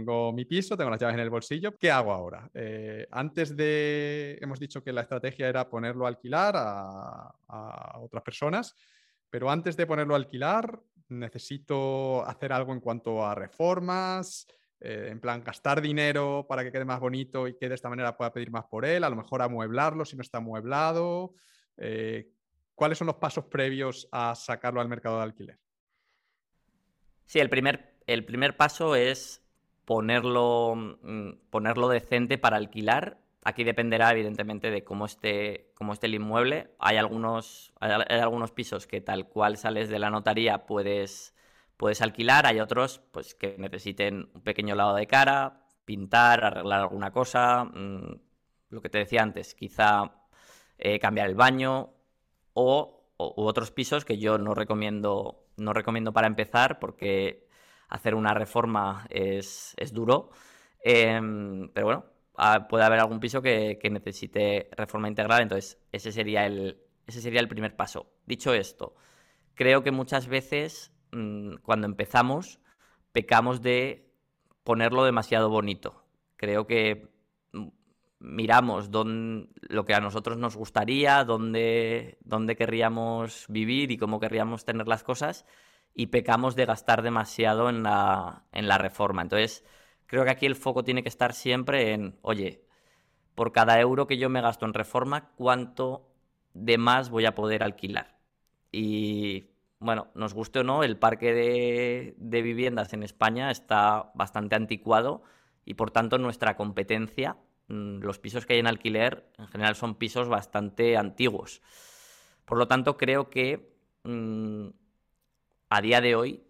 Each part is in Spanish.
Tengo mi piso, tengo las llaves en el bolsillo. ¿Qué hago ahora? Eh, antes de, hemos dicho que la estrategia era ponerlo a alquilar a, otras personas, pero antes de ponerlo a alquilar, necesito hacer algo en cuanto a reformas, eh, en plan gastar dinero para que quede más bonito y que de esta manera pueda pedir más por él, a lo mejor amueblarlo si no está amueblado. Eh, ¿Cuáles son los pasos previos a sacarlo al mercado de alquiler? Sí, el primer, el primer paso es ponerlo, mm, ponerlo decente para alquilar. Aquí dependerá, evidentemente, de cómo esté, cómo esté el inmueble. Hay algunos, hay, algunos pisos que tal cual sales de la notaría puedes, puedes alquilar. Hay otros pues, que necesiten un pequeño lado de cara, pintar, arreglar alguna cosa. Mm, lo que te decía antes, quizá eh, cambiar el baño o, otros pisos que yo no recomiendo, no recomiendo para empezar porque hacer una reforma es, duro. Em, pero bueno, puede haber algún piso que, necesite reforma integral, entonces ese sería, el, ese sería el primer paso. Dicho esto, creo que muchas veces mm, cuando empezamos pecamos de ponerlo demasiado bonito. Creo que mm, miramos lo que a nosotros nos gustaría, dónde, dónde querríamos vivir y cómo querríamos tener las cosas y pecamos de gastar demasiado en la, en la reforma. Entonces, creo que aquí el foco tiene que estar siempre en, oye, por cada euro que yo me gasto en reforma, ¿cuánto de más voy a poder alquilar? Y bueno, nos guste o no, el parque de, de viviendas en España está bastante anticuado y por tanto nuestra competencia, mm, los pisos que hay en alquiler, en general son pisos bastante antiguos. Por lo tanto, creo que mm, a día de hoy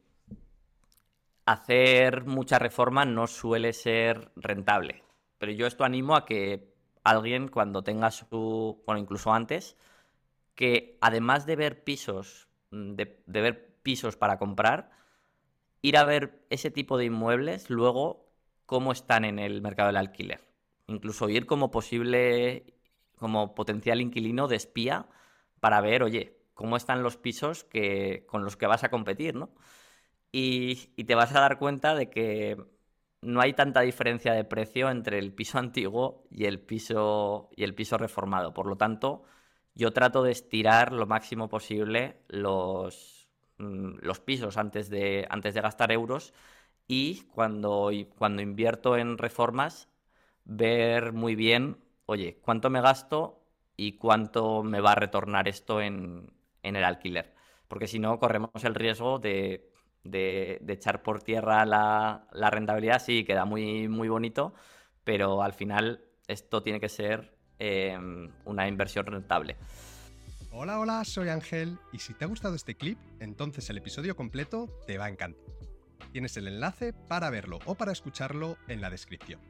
hacer mucha reforma no suele ser rentable. Pero yo esto animo a que alguien cuando tenga su, bueno, incluso antes, que además de ver pisos, mm, de, ver pisos para comprar, ir a ver ese tipo de inmuebles luego cómo están en el mercado del alquiler. Incluso ir como posible, como potencial inquilino de espía para ver, oye, cómo están los pisos que, con los que vas a competir, ¿no? Y, te vas a dar cuenta de que no hay tanta diferencia de precio entre el piso antiguo y el piso, y el piso reformado. Por lo tanto, yo trato de estirar lo máximo posible los, mm, los pisos antes de, antes de gastar euros y cuando, cuando invierto en reformas, ver muy bien, oye, cuánto me gasto y cuánto me va a retornar esto en, en el alquiler. Porque si no, corremos el riesgo de, echar por tierra la, rentabilidad. Sí, queda muy, muy bonito, pero al final esto tiene que ser em, una inversión rentable. Hola, hola, soy Ángel y si te ha gustado este clip, entonces el episodio completo te va a encantar. Tienes el enlace para verlo o para escucharlo en la descripción.